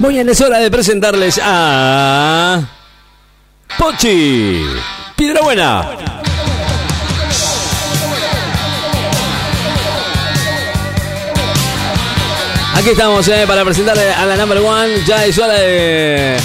Muy bien, es hora de presentarles a. Pochi. Piedra Buena. Aquí estamos eh, para presentarle a la number one. Ya es hora de,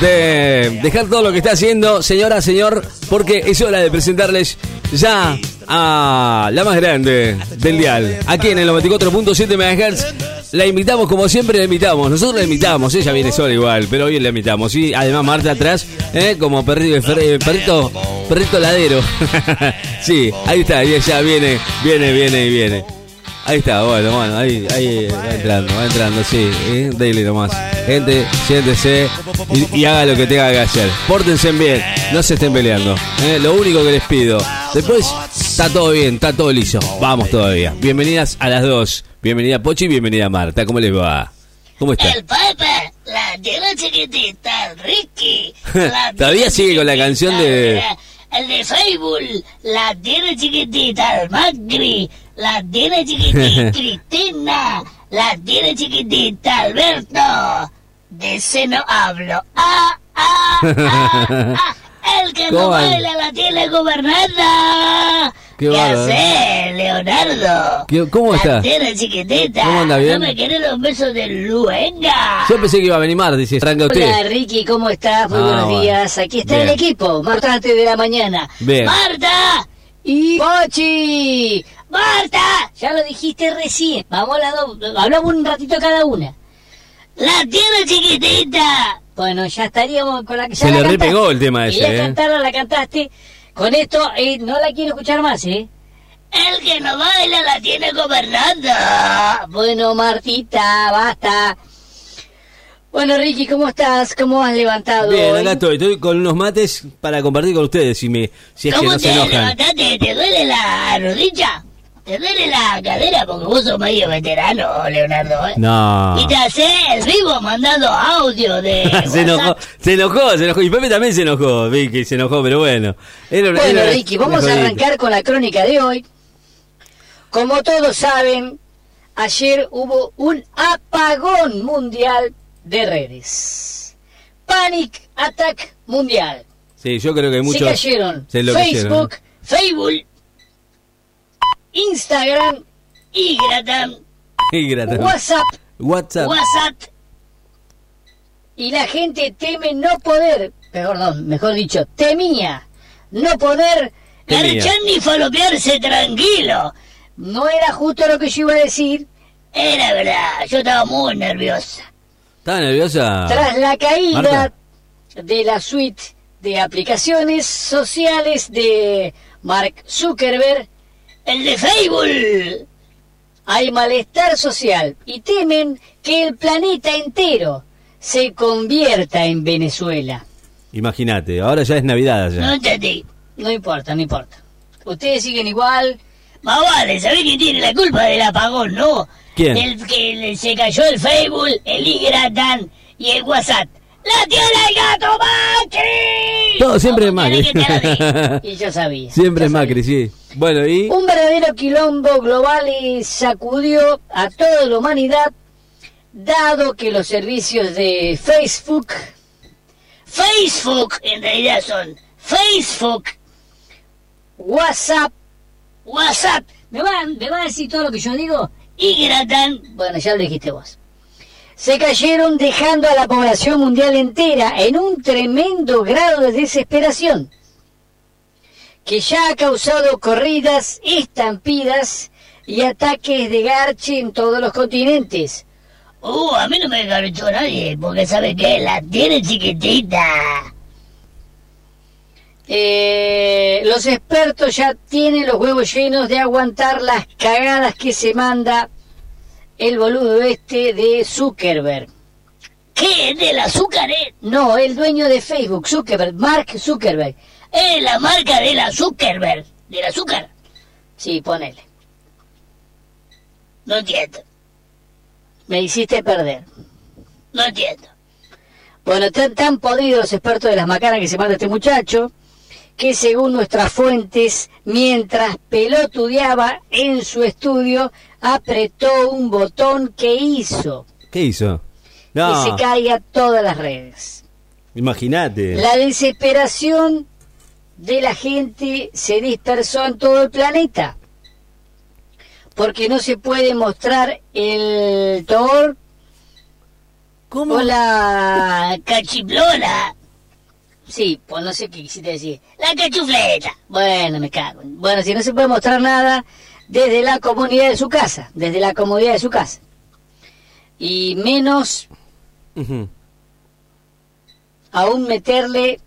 de dejar todo lo que está haciendo, señora, señor, porque es hora de presentarles ya a la más grande del dial. Aquí en el 94.7 MHz. La invitamos, como siempre la invitamos. Nosotros la invitamos, ella viene sola igual, pero hoy la invitamos. Y además Marta atrás, eh, como perrito, perrito, perrito ladero. sí, ahí está, y ella viene, viene, viene y viene. Ahí está, bueno, bueno, ahí, ahí va entrando, va entrando, sí, ¿eh? Daily nomás. Gente, siéntese y, haga lo que tenga que hacer. Pórtense bien, no se estén peleando. ¿eh? Lo único que les pido. Después está todo bien, está todo liso. Vamos todavía. Bienvenidas a las dos. Bienvenida Pochi y bienvenida Marta. ¿Cómo les va? ¿Cómo está? El Pepe, la tiene chiquitita, el Ricky. Todavía sigue con la canción de... El de Facebook, la tiene chiquitita, el Macri, la tiene chiquitita Cristina, la tiene chiquitita Alberto. De ese no hablo. Ah, ah, ah, ah. El que no baila la tiene gobernada. ¿Qué, ¿Qué hace, Leonardo? ¿Qué, ¿Cómo está? La tiene chiquitita. ¿Cómo anda bien? ¿No me querés los besos de Luenga? Yo pensé que iba a venir Marta, dice, arranca usted. Hola, Ricky, ¿cómo estás? Muy Ah, buenos bueno. días. Aquí está Bien. el equipo. Marta de la mañana. Bien. ¡Marta! Y Pochi. ¡Marta! Ya lo dijiste recién. Vamos a las dos. Hablamos un ratito cada una. La tiene chiquitita. Bueno, ya estaríamos con la que ya Se le repegó el tema ese, Quería ¿eh? cantarla, la cantaste. Con esto eh, no la quiero escuchar más, ¿eh? El que no baila la tiene gobernada. Bueno, Martita, basta. Bueno, Ricky, ¿cómo estás? ¿Cómo has levantado Bien, hoy? acá estoy. Estoy con unos mates para compartir con ustedes si, me, si es que ¿Cómo no te se enojan. levantaste? ¿Te duele la rodilla? ¿Te duele la cadera? Porque vos sos medio veterano, Leonardo, ¿eh? No. Y te haces vivo mandando audio de se enojó, se enojó, se enojó. Y Pepe también se enojó, vi que se enojó, pero bueno. Era Bueno, era Ricky, vamos a arrancar con la crónica de hoy. Como todos saben, ayer hubo un apagón mundial de redes. Panic Attack Mundial. Sí, yo creo que muchos Se cayeron se Facebook, Facebook, Instagram, Instagram, WhatsApp, WhatsApp. WhatsApp. Y la gente teme no poder, perdón, mejor dicho, temía no poder garchar ni falopearse tranquilo. No era justo lo que yo iba a decir. Era verdad, yo estaba muy nerviosa. ¿Estaba nerviosa? Tras la caída Marta. de la suite de aplicaciones sociales de Mark Zuckerberg, el de Facebook, hay malestar social y temen que el planeta entero se convierta en Venezuela. Imagínate, ahora ya es Navidad No allá. entendí. No importa, no importa. Ustedes siguen igual. Más vale, ¿sabés quién tiene la culpa del apagón, no? ¿Quién? El que se cayó el Facebook, el Instagram y el WhatsApp. ¡La tiene el gato Macri! Todo siempre es ¿Cómo Macri. Y yo sabía. Siempre yo es sabía. Macri, sí. Bueno. Un verdadero quilombo global y sacudió a toda la humanidad, dado que los servicios de Facebook, Facebook en realidad son Facebook, WhatsApp, WhatsApp, ¿me van, me va a decir todo lo que yo digo? Y gratan, bueno, ya lo dijiste vos. Se cayeron dejando a la población mundial entera en un tremendo grado de desesperación que ya ha causado corridas, estampidas y ataques de garche en todos los continentes. Uh, a mí no me garchó nadie, porque sabe que la tiene chiquitita. Eh, los expertos ya tienen los huevos llenos de aguantar las cagadas que se manda el boludo este de Zuckerberg. ¿Qué? ¿Del azúcar? eh? No, el dueño de Facebook, Zuckerberg, Mark Zuckerberg. Es la marca de la Zuckerberg. ¿Del azúcar? Sí, ponele. No entiendo. Me hiciste perder. No entiendo. Bueno, están tan podridos los expertos de las macanas que se manda este muchacho, que según nuestras fuentes, mientras pelotudeaba en su estudio, apretó un botón que hizo ¿Qué hizo? No. que se caiga todas las redes. Imagínate. La desesperación de la gente se dispersó en todo el planeta. Porque no se puede mostrar el Thor ¿Cómo? o la cachiplona. Sí, pues no sé qué quisiste decir. La cachufleta. Bueno, me cago. Bueno, si no se puede mostrar nada desde la comunidad de su casa, desde la comodidad de su casa. Y menos aún meterle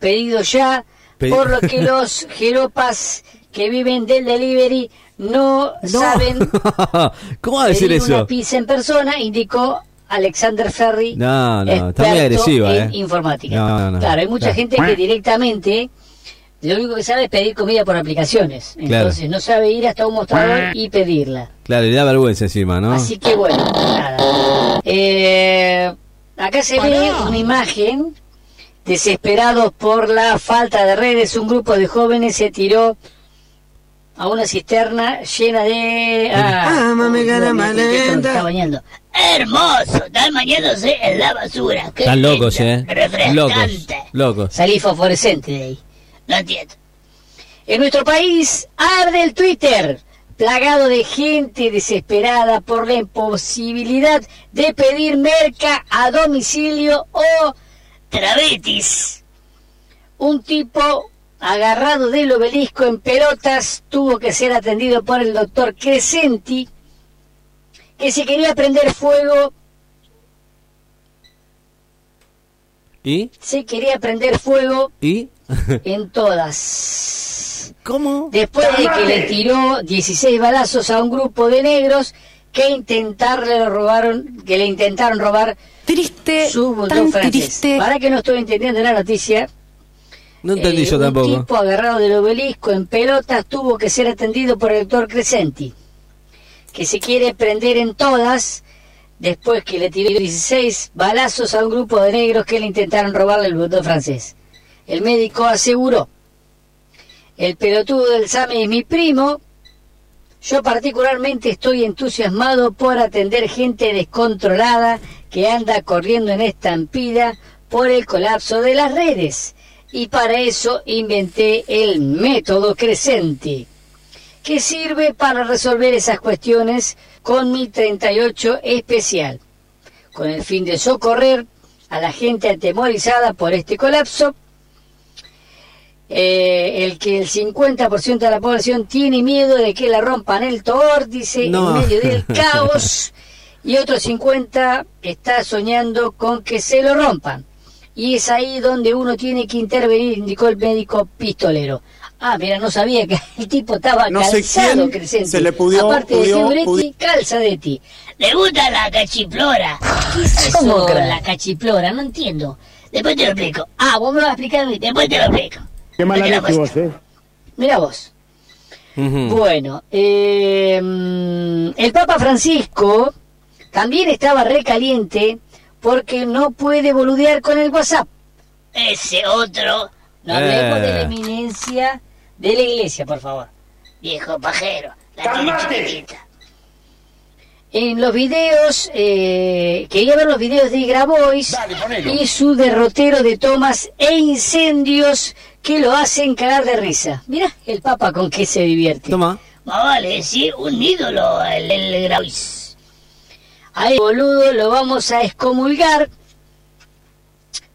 pedido ya, por lo que los jeropas que viven del delivery no, No. saben ¿Cómo va a decir pedir una eso? pizza en persona, indicó Alexander Ferry, No, no, está muy agresiva, en ¿eh? informática. No, no, no. Claro, hay mucha Claro. gente que directamente lo único que sabe es pedir comida por aplicaciones. Claro. Entonces no sabe ir hasta un mostrador y pedirla. Claro, le da vergüenza encima, ¿no? Así que bueno, nada. Eh, acá se ve una imagen. Desesperados por la falta de redes, un grupo de jóvenes se tiró a una cisterna llena de... Ah, mami, mira, malenta. está bañando. Hermoso, están bañándose en la basura. Qué Están locos, lindo, ¿eh? Refrescante. Locos, locos. Salí fosforescente de ahí. No entiendo. En nuestro país arde el Twitter, plagado de gente desesperada por la imposibilidad de pedir merca a domicilio o trabetis. Un tipo agarrado del obelisco en pelotas tuvo que ser atendido por el doctor Crescenti, que se quería prender fuego, ¿Y? se quería prender fuego ¿Y? en todas. ¿Cómo? Después de que le tiró 16 balazos a un grupo de negros que intentarle robaron, que le intentaron robar Triste, tan francés. triste. Para que no estoy entendiendo la noticia, No entendí eh, yo un tampoco. tipo agarrado del obelisco en pelotas tuvo que ser atendido por el doctor Crescenti, que se quiere prender en todas después que le tiró 16 balazos a un grupo de negros que le intentaron robarle el bulldog francés. El médico aseguró, el pelotudo del SAME es mi primo, yo particularmente estoy entusiasmado por atender gente descontrolada que anda corriendo en estampida por el colapso de las redes. Y para eso inventé el método Crescenti, que sirve para resolver esas cuestiones con mi 38 especial, con el fin de socorrer a la gente atemorizada por este colapso eh, el que el 50% de la población tiene miedo de que la rompan el Thor, dice, No. en medio del caos, y otro 50% está soñando con que se lo rompan. Y es ahí donde uno tiene que intervenir, indicó el médico pistolero. Ah, mira, no sabía que el tipo estaba No sé calzado, quién Crescenti. se le pudió- Aparte de Fibretti, calza de ti. ¿Le gusta la cachiplora? ¿Qué es eso, la cachiplora? No entiendo. Después te lo explico. Ah, vos me vas a explicar después te lo explico. Qué mala leche vos. vos, ¿eh? Mira vos. Bueno, eh, mm, el Papa Francisco también estaba recaliente porque no puede boludear con el WhatsApp. Ese otro. No hablemos Eh. de la eminencia de la iglesia, por favor. Viejo pajero. La. En los videos, eh, quería ver los videos de Grabois y su derrotero de tomas e incendios que lo hacen cagar de risa. Mira el Papa con qué se divierte. Toma. Más vale, sí, un ídolo el, el Grabois. A ese boludo lo vamos a excomulgar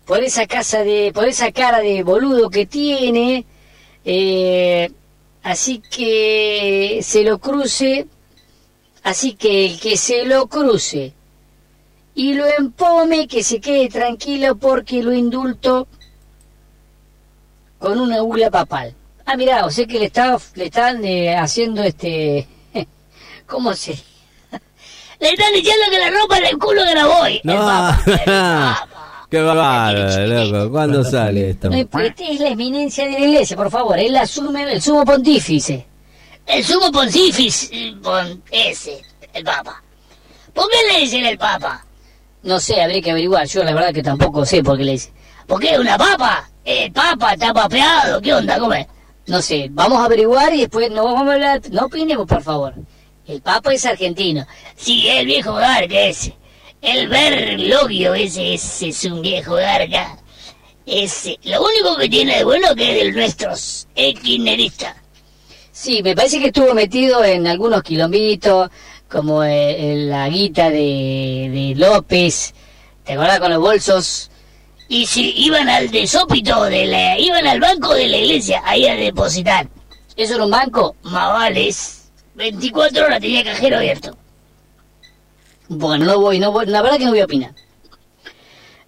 por esa casa de, por esa cara de boludo que tiene. eh, así que se lo cruce, así que el que se lo cruce y lo empome, que se quede tranquilo porque lo indulto con una ula papal. Ah, mirá, o sea que le, está, le están eh, haciendo este... ¿Cómo se...? Le están diciendo que le rompan el culo de la voy. No. El Papa, el Papa. Qué bárbaro, loco. ¿Cuándo sale esto? No, este es la eminencia de la iglesia, por favor. Él asume el sumo pontífice. El sumo pontífice, pon- ese, el papa. ¿Por qué le dicen el papa? No sé, habría que averiguar. Yo la verdad que tampoco sé por qué le dicen. ¿Por qué una papa? El papa está papeado. ¿Qué onda? ¿Cómo es? No sé, vamos a averiguar y después no vamos a hablar. No opinemos, por favor. El papa es argentino. Sí, el viejo hogar que es. El Berlogio, ese, ese es un viejo garga. Ese, lo único que tiene de bueno que es del nuestros, es kirchnerista. Sí, me parece que estuvo metido en algunos quilombitos, como eh, en la guita de, de López, ¿te acuerdas con los bolsos? Y si iban al desópito, de la, iban al banco de la iglesia, ahí a depositar. ¿Eso era un banco? Mavales. 24 horas tenía cajero abierto. Bueno, no voy, no voy, la verdad que no voy a opinar.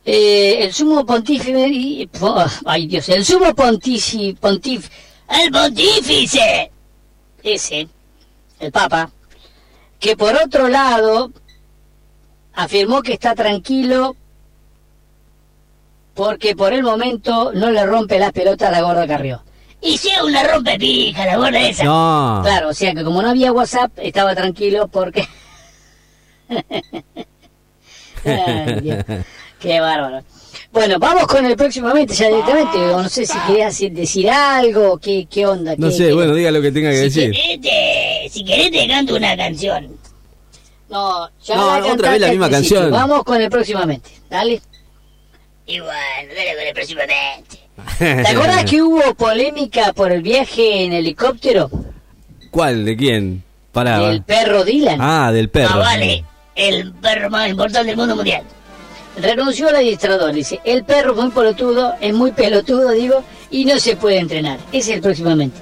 Eh, el sumo pontífice, ay Dios, el sumo pontífice, pontif, el pontífice, ese, el papa, que por otro lado afirmó que está tranquilo porque por el momento no le rompe las pelotas a la gorda Carrió. Y si es una rompe pija la gorda esa. No. Claro, o sea que como no había WhatsApp, estaba tranquilo porque... Ay. Qué bárbaro. Bueno, vamos con el próximamente ya directamente. o no sé si querías decir, algo, qué, qué onda. No sé, qué- bueno, diga lo que tenga que si decir. Querés te, si querés te canto una canción. No, ya No, la otra vez la misma canción. Vamos con el próximamente. Dale. Y bueno, dale con el próximamente. ¿Te acuerdas que hubo polémica por el viaje en helicóptero ¿Cuál? ¿De quién? Pará. del perro Dylan? Ah, del perro. Ah, vale, el perro más importante del mundo mundial. Renunció al administrador, dice, el perro es muy pelotudo, es muy pelotudo, digo, y no se puede entrenar. Ese es el próximamente.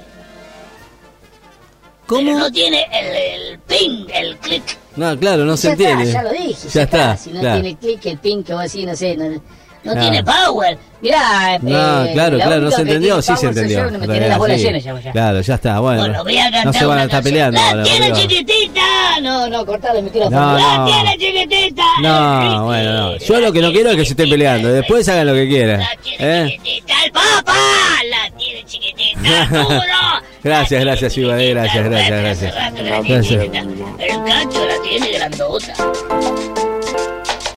¿Cómo? Pero no tiene el, el ping, el click. No, claro, no se entiende. Ya lo dije. Ya está, Si no claro. tiene click, el ping, que decís, no sé, no, no tiene power. Mirá, No, eh, claro, la claro, no se entendió, sí se entendió. me tiene las bolas realidad, llenas sí. ya, ya. Claro, ya está, bueno. Bueno, voy a no se van a estar peleando ¡La tiene chiquitita! No, no, cortale el micrófono. No, ¡La no. tiene chiquitita! No, bueno, no. Yo lo que no quiero es que se estén peleando. Después hagan lo que quieran. La tiene ¿Eh? chiquitita, el papá la tiene chiquitita. Gracias, gracias, tiene Ibadet, gracias, gracias, gracias. El cacho la tiene grandota.